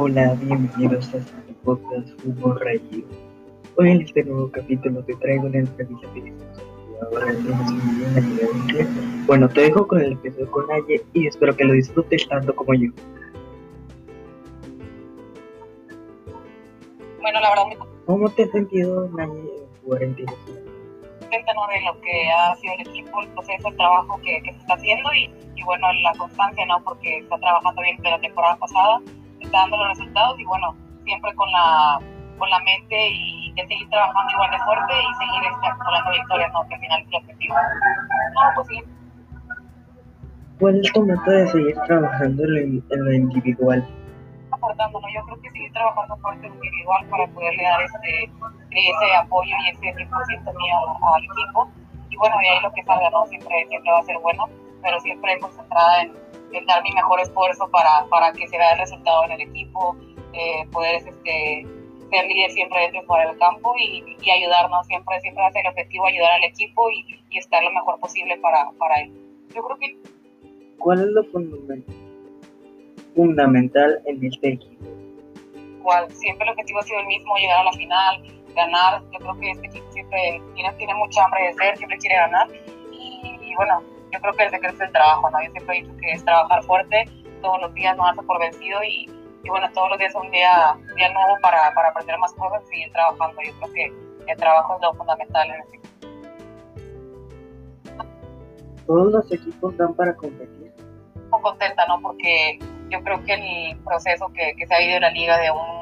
Hola, bienvenidos a este podcast Fútbol Rayido. Hoy en este nuevo capítulo te traigo una entrevista que hicimos ahora en Bueno, te dejo con el episodio con Naye y espero que lo disfrutes tanto como yo. Bueno, la verdad, ¿cómo te has sentido, Naye, jugar en Tigres? de lo que ha sido el equipo, el proceso, el trabajo que, que se está haciendo y, y, bueno, la constancia, ¿no? Porque está trabajando bien desde la temporada pasada, está dando los resultados y bueno, siempre con la, con la mente y de seguir trabajando igual de fuerte y seguir este, acumulando victorias, ¿no? Que al final es el objetivo. No, pues sí. ¿Cuál es tu meta de seguir trabajando en lo individual? aportando, ¿no? Yo creo que seguir trabajando fuerte individual para poderle dar este, ese apoyo y ese 100% mío al equipo. Y bueno, de ahí lo que salga, ¿no? Siempre, siempre va a ser bueno, pero siempre concentrada en, en dar mi mejor esfuerzo para, para que se vea el resultado en el equipo, eh, poder este, ser líder siempre dentro de el campo y, y, ayudarnos, siempre, siempre va a ser el objetivo ayudar al equipo y, y estar lo mejor posible para, para él. Yo creo que... ¿Cuál es lo fundamental? fundamental en este equipo? Igual, siempre el objetivo ha sido el mismo, llegar a la final, ganar. Yo creo que este equipo siempre tiene, tiene mucha hambre de ser, siempre quiere ganar. Y, bueno, yo creo que el secreto es el trabajo, ¿no? Yo siempre he dicho que es trabajar fuerte, todos los días no darse por vencido y, y, bueno, todos los días son un día, día nuevo para, para aprender más cosas y seguir trabajando. Yo creo que el trabajo es lo fundamental en este equipo. ¿Todos los equipos dan para competir? Muy contenta, ¿no? Porque yo creo que el proceso que, que se ha ido en la liga de un,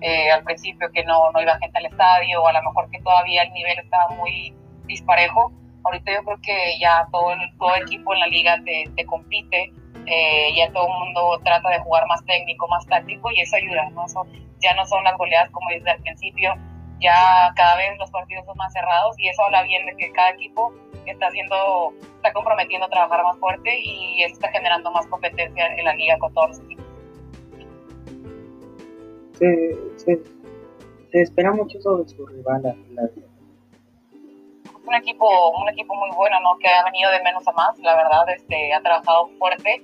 eh, al principio que no, no iba gente al estadio, o a lo mejor que todavía el nivel estaba muy disparejo, ahorita yo creo que ya todo el, todo equipo en la liga te, te compite, eh, ya todo el mundo trata de jugar más técnico, más táctico y eso ayuda, ¿no? Eso ya no son las goleadas como desde al principio, ya cada vez los partidos son más cerrados y eso habla bien de que cada equipo está haciendo, está comprometiendo a trabajar más fuerte y eso está generando más competencia en la liga con todos los equipos. Se, se, se espera mucho sobre su rival la, un equipo un equipo muy bueno no que ha venido de menos a más la verdad este ha trabajado fuerte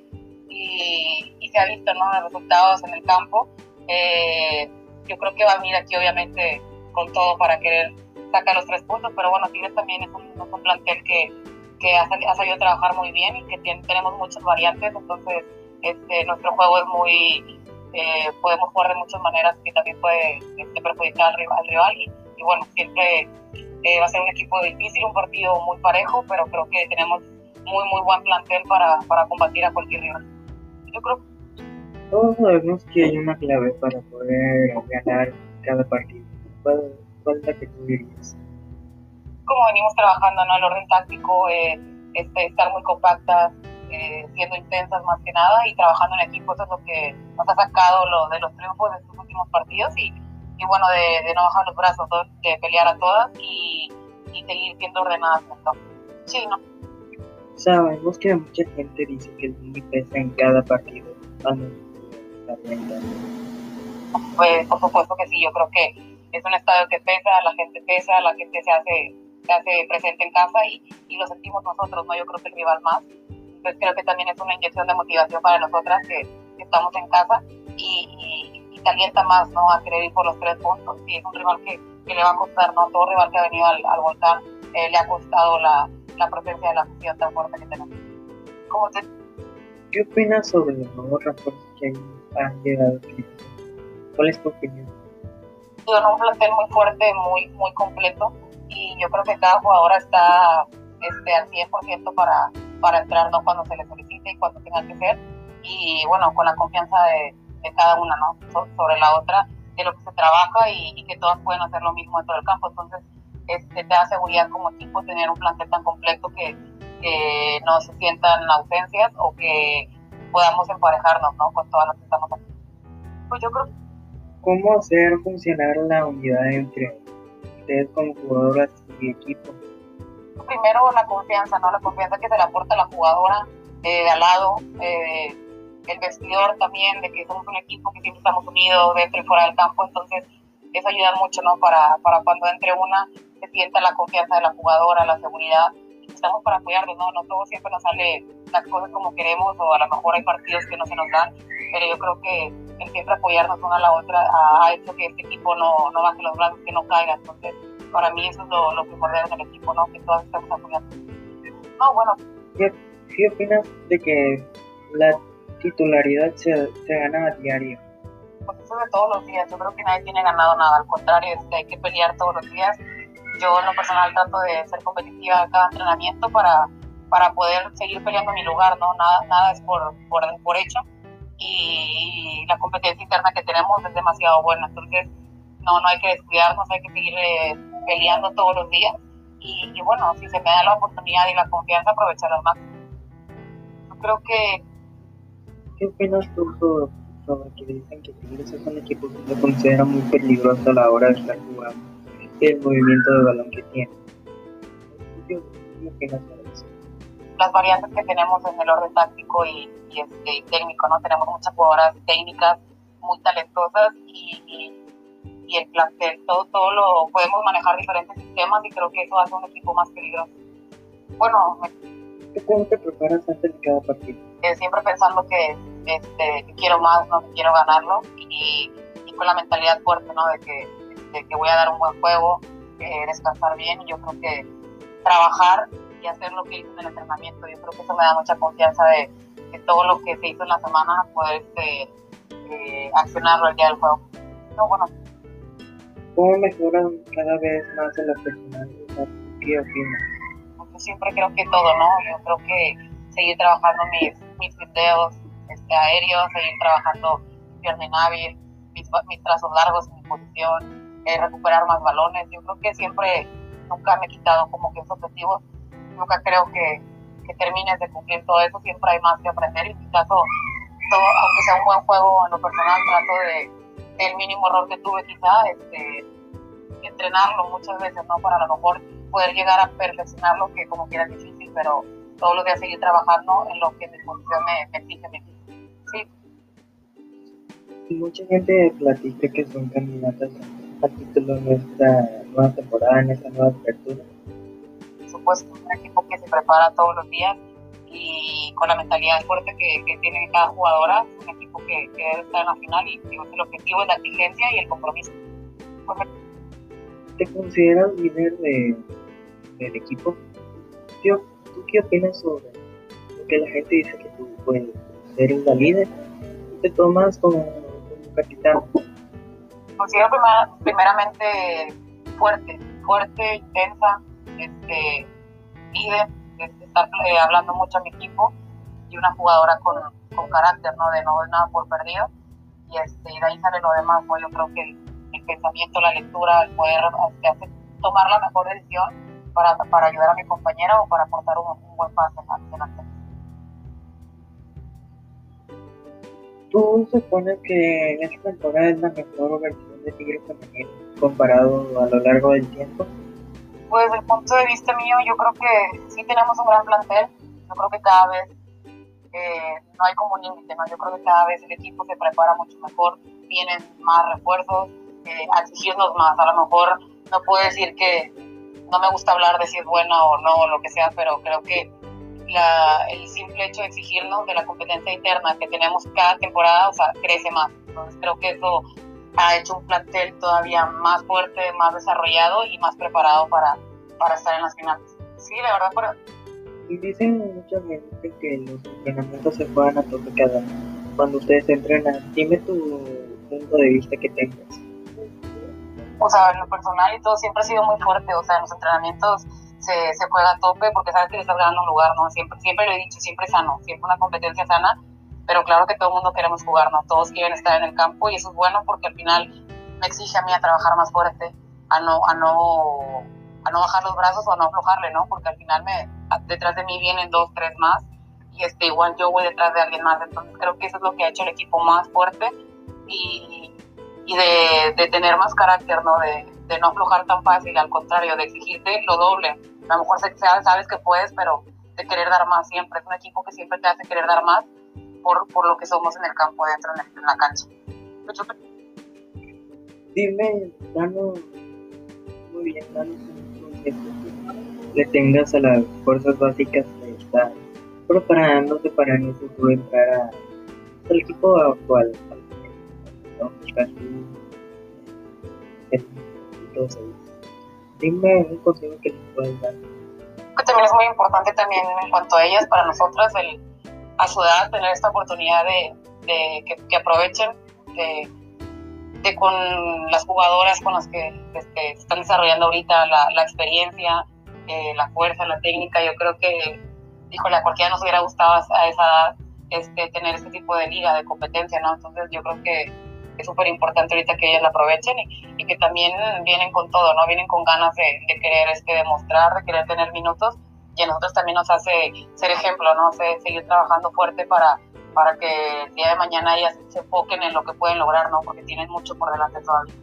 y, y se ha visto no los resultados en el campo. Eh, yo creo que va a venir aquí obviamente con todo para querer saca los tres puntos, pero bueno, Tigres también es un, un plantel que, que ha, ha, sabido trabajar muy bien y que tiene, tenemos muchas variantes, entonces este, nuestro juego es muy, eh, podemos jugar de muchas maneras que también puede este, perjudicar al rival, al rival y, y, bueno, siempre eh, va a ser un equipo difícil, un partido muy parejo, pero creo que tenemos muy, muy buen plantel para, para combatir a cualquier rival. Yo creo todos sabemos que hay una clave para poder ganar cada partido. ¿Cuál es la que tú dirías? Como venimos trabajando, ¿no? El orden táctico, eh, este, estar muy compactas, eh, siendo intensas más que nada y trabajando en equipo, eso es lo que nos ha sacado lo, de los triunfos de estos últimos partidos y, y bueno, de, de, no bajar los brazos, de pelear a todas y, y seguir siendo ordenadas. Sí, ¿no? Sabemos que mucha gente dice que el Mini pesa en cada partido. Pues por supuesto que sí, yo creo que es un estadio que pesa, la gente pesa, la gente se hace, se hace presente en casa y, y lo sentimos nosotros, ¿no? Yo creo que el rival más. Entonces creo que también es una inyección de motivación para nosotras que, que estamos en casa y, y, y, te alienta más, ¿no? A querer ir por los tres puntos. Y es un rival que, que le va a costar, ¿no? Todo rival que ha venido al, al volcán eh, le ha costado la, la presencia de la afición tan fuerte que tenemos. ¿Cómo te... ¿Qué opinas sobre los nuevos refuerzos que han llegado? ¿Cuál es tu opinión? en un plantel muy fuerte, muy, muy completo y yo creo que cada jugadora está este, al 100% para, para entrar ¿no? cuando se le solicite y cuando tenga que ser y bueno, con la confianza de, de cada una ¿no? sobre la otra, de lo que se trabaja y, y, que todas pueden hacer lo mismo dentro del campo. Entonces, este, te da seguridad como equipo tener un plantel tan completo que, que no se sientan ausencias o que podamos emparejarnos ¿no? con todas las que estamos aquí. Pues yo creo que cómo hacer funcionar la unidad entre ustedes como jugadoras y equipo. Primero la confianza, ¿no? La confianza que se le aporta a la jugadora eh, de al lado, eh, el vestidor también, de que somos un equipo que siempre estamos unidos dentro y fuera del campo, entonces eso ayuda mucho, ¿no? Para, para cuando entre una se sienta la confianza de la jugadora, la seguridad. Estamos para apoyarnos, ¿no? No todo siempre nos sale las cosas como queremos o a lo mejor hay partidos que no se nos dan, pero yo creo que el siempre apoyarnos una a la otra ha hecho que este equipo no, no baje los brazos, que no caiga. Entonces, para mí eso es lo, lo primordial del equipo, ¿no? Que todos estamos apoyando. No, bueno. ¿Qué, ¿Qué, opinas de que la titularidad se, se gana a diario? Pues eso de todos los días. Yo creo que nadie tiene ganado nada. Al contrario, es que hay que pelear todos los días. Yo en lo personal trato de ser competitiva a cada entrenamiento para, para poder seguir peleando mi lugar, ¿no? Nada, nada es por, por, por hecho. Y, la competencia interna que tenemos es demasiado buena. Entonces, no, no hay que descuidarnos, hay que seguir eh, peleando todos los días. Y, y, bueno, si se me da la oportunidad y la confianza, aprovecharla más. Yo creo que... ¿Qué opinas tú sobre, sobre que dicen que Tigres es un equipo que se considera muy peligroso a la hora de estar jugando y el movimiento de balón que tiene? ¿Qué, opinas sobre eso? Las variantes que tenemos en el orden táctico y, y este, técnico, ¿no? Tenemos muchas jugadoras técnicas muy talentosas y, y y el plantel, todo, todo lo podemos manejar diferentes sistemas y creo que eso hace un equipo más peligroso. Bueno, me, ¿cómo te preparas antes de cada partido? Eh, siempre pensando que, este, que quiero más, ¿no? que quiero ganarlo y, y, con la mentalidad fuerte ¿no? de, que, de que voy a dar un buen juego, eh, descansar bien y yo creo que trabajar y hacer lo que hice en el entrenamiento, yo creo que eso me da mucha confianza de, de todo lo que se hizo en la semana, poder este, eh, accionarlo el día del juego. No, bueno, ¿Cómo mejoran cada vez más en la personalidad? ¿Qué opinas? Yo siempre creo que todo, ¿no? Yo creo que seguir trabajando mis, mis videos este, aéreos, seguir trabajando hábil, mis, mis trazos largos, mi posición, eh, recuperar más balones. Yo creo que siempre, nunca me he quitado como que esos objetivos. Nunca creo que, que termines de cumplir todo eso, siempre hay más que aprender. Y en mi caso, todo, aunque sea un buen juego en lo personal, trato de el mínimo error que tuve quizá, este, entrenarlo muchas veces, ¿no? Para a lo mejor poder llegar a perfeccionarlo, que como quiera es difícil, pero todos los días seguir trabajando en lo que mi función me, exige, me exige. Sí. Mucha gente platica que son candidatas a título en esta nueva temporada, en esta nueva apertura. Por supuesto, un equipo que se prepara todos los días y con la mentalidad fuerte que, que tiene cada jugadora, un equipo que, que, debe estar en la final y digo, el objetivo es la exigencia y el compromiso. ¿Te consideras líder de, del equipo? Tío, ¿Tú qué opinas sobre lo que la gente dice que tú puedes ser la líder? ¿Te tomas como, capitán? Considero primera, primeramente fuerte, fuerte, intensa, este, líder estar eh, hablando mucho a mi equipo y una jugadora con, carácter, ¿no? De no ver nada por perdido. Y, este, y de ahí sale lo demás, ¿no? Yo creo que el, pensamiento, la lectura, el poder este, hacer, tomar la mejor decisión para, para ayudar a mi compañera o para aportar un, un buen pase en la ¿Tú supones que en esta temporada es la mejor versión de Tigre Femenil comparado a lo largo del tiempo? Pues desde el punto de vista mío, yo creo que sí tenemos un gran plantel. Yo creo que cada vez eh, no hay como un límite, ¿no? Yo creo que cada vez el equipo se prepara mucho mejor, tienen más refuerzos, eh, exigirnos más. A lo mejor no puedo decir que no me gusta hablar de si es buena o no, o lo que sea, pero creo que la, el simple hecho de exigirnos de la competencia interna que tenemos cada temporada, o sea, crece más. Entonces creo que eso ha hecho un plantel todavía más fuerte, más desarrollado y más preparado para, para estar en las finales. Sí, la verdad, pero... Y dicen mucha gente que los entrenamientos se juegan a tope cada cuando ustedes entrenan. Dime tu punto de vista que tengas. O sea, en lo personal y todo siempre ha sido muy fuerte. O sea, en los entrenamientos se, se juega a tope porque sabes que le estás ganando un lugar, ¿no? Siempre, siempre lo he dicho, siempre sano, siempre una competencia sana pero claro que todo el mundo queremos jugar, ¿no? Todos quieren estar en el campo y eso es bueno porque al final me exige a mí a trabajar más fuerte, a no, a no, a no bajar los brazos o a no aflojarle, ¿no? Porque al final me, detrás de mí vienen dos, tres más y este, igual yo voy detrás de alguien más, entonces creo que eso es lo que ha hecho el equipo más fuerte y, y de, de, tener más carácter, ¿no? De, de, no aflojar tan fácil, al contrario, de exigirte lo doble. A lo mejor sabes que puedes, pero de querer dar más siempre. Es un equipo que siempre te hace querer dar más por, por lo que somos en el campo, dentro en, el, en la cancha. Dime, danos, muy bien, danos un que tengas a las fuerzas básicas de estar preparándose para en el futuro entrar al equipo actual. Entonces, dime un consejo que les puedes dar. Que también es muy importante también en cuanto a ellas, para nosotras, el, a su edad, tener esta oportunidad de, de que, que, aprovechen de, de, con las jugadoras con las que este, están desarrollando ahorita la, la experiencia, eh, la fuerza, la técnica. Yo creo que, híjole, a cualquiera nos hubiera gustado a esa edad este, tener este tipo de liga, de competencia, ¿no? Entonces yo creo que es súper importante ahorita que ellas la aprovechen y, que también vienen con todo, ¿no? Vienen con ganas de, de, querer este, demostrar, de querer tener minutos y a nosotros también nos hace ser ejemplo, ¿no? seguir trabajando fuerte para, para que el día de mañana ellas se enfoquen en lo que pueden lograr, ¿no? Porque tienen mucho por delante todavía.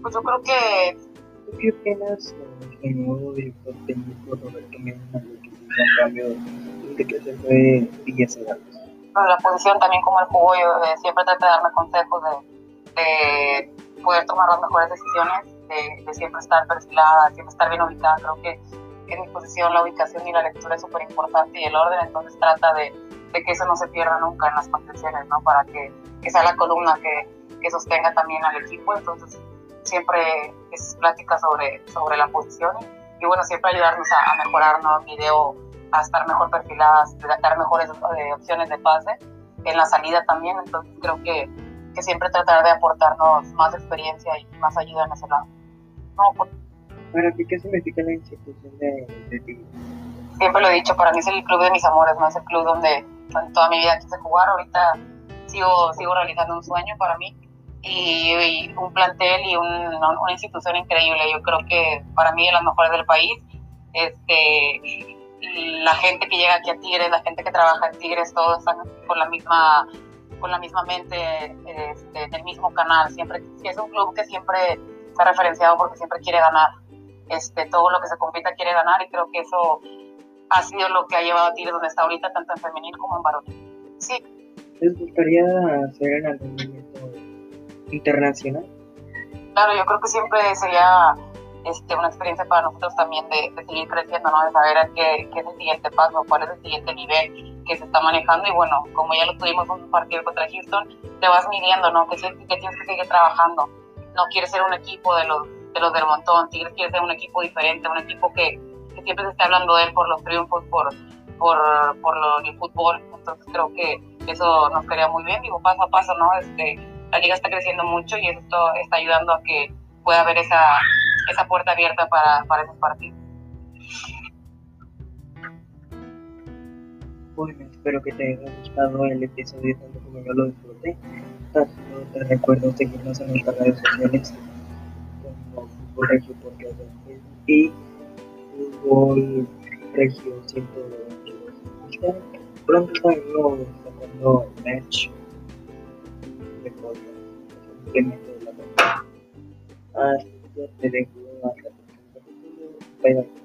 Pues yo creo que... ¿Tú qué opinas del nuevo director técnico Roberto Mena, que un cambio de que se fue Villa la posición también como el jugó, yo eh, siempre traté de darme consejos de, de, poder tomar las mejores decisiones, de, de, siempre estar perfilada, siempre estar bien ubicada. Creo que, en mi posición la ubicación y la lectura es súper importante y el orden, entonces trata de, de, que eso no se pierda nunca en las contenciones, ¿no? Para que, sea la columna que, que, sostenga también al equipo. Entonces siempre es plática sobre, sobre la posición y, bueno, siempre ayudarnos a, a mejorar, ¿no? Video a estar mejor perfiladas, de dar mejores eh, opciones de pase en la salida también. Entonces creo que, que, siempre tratar de aportarnos más experiencia y más ayuda en ese lado. No, pues, ¿Para ti qué significa la institución de, de Siempre lo he dicho, para mí es el club de mis amores, no es el club donde, toda mi vida quise jugar. Ahorita sigo, sigo realizando un sueño para mí y, un plantel y un, una institución increíble. Yo creo que para mí es la mejores del país. Este, la gente que llega aquí a Tigres, la gente que trabaja en Tigres, todos están con la misma con la misma mente este, del mismo canal. Siempre es un club que siempre está referenciado porque siempre quiere ganar. Este, todo lo que se compita quiere ganar y creo que eso ha sido lo que ha llevado a Tigres donde está ahorita, tanto en femenino como en varón. Sí. ¿Les gustaría hacer algún internacional? Claro, yo creo que siempre sería este, una experiencia para nosotros también de, seguir creciendo, ¿no? de saber qué, qué, es el siguiente paso, cuál es el siguiente nivel que se está manejando y bueno, como ya lo tuvimos en un partido contra Houston, te vas midiendo, ¿no? Que, que tienes que seguir trabajando. No quieres ser un equipo de los, de los del montón, quieres ser un equipo diferente, un equipo que, que siempre se esté hablando de él por los triunfos, por, por, por lo, el fútbol. Entonces creo que eso nos quedaría muy bien, digo, paso a paso, ¿no? Este, la liga está creciendo mucho y esto está ayudando a que pueda haber esa esa puerta abierta para, para esos partidos. Bueno, espero que te haya gustado el episodio tanto como yo lo disfruté. te recuerdo seguirnos en nuestras redes sociales como Fútbol Regio Podcast y Fútbol Regio 122. Pronto estaremos sacando match de podcast, simplemente de la te dejo hasta el próximo capítulo. Bye bye.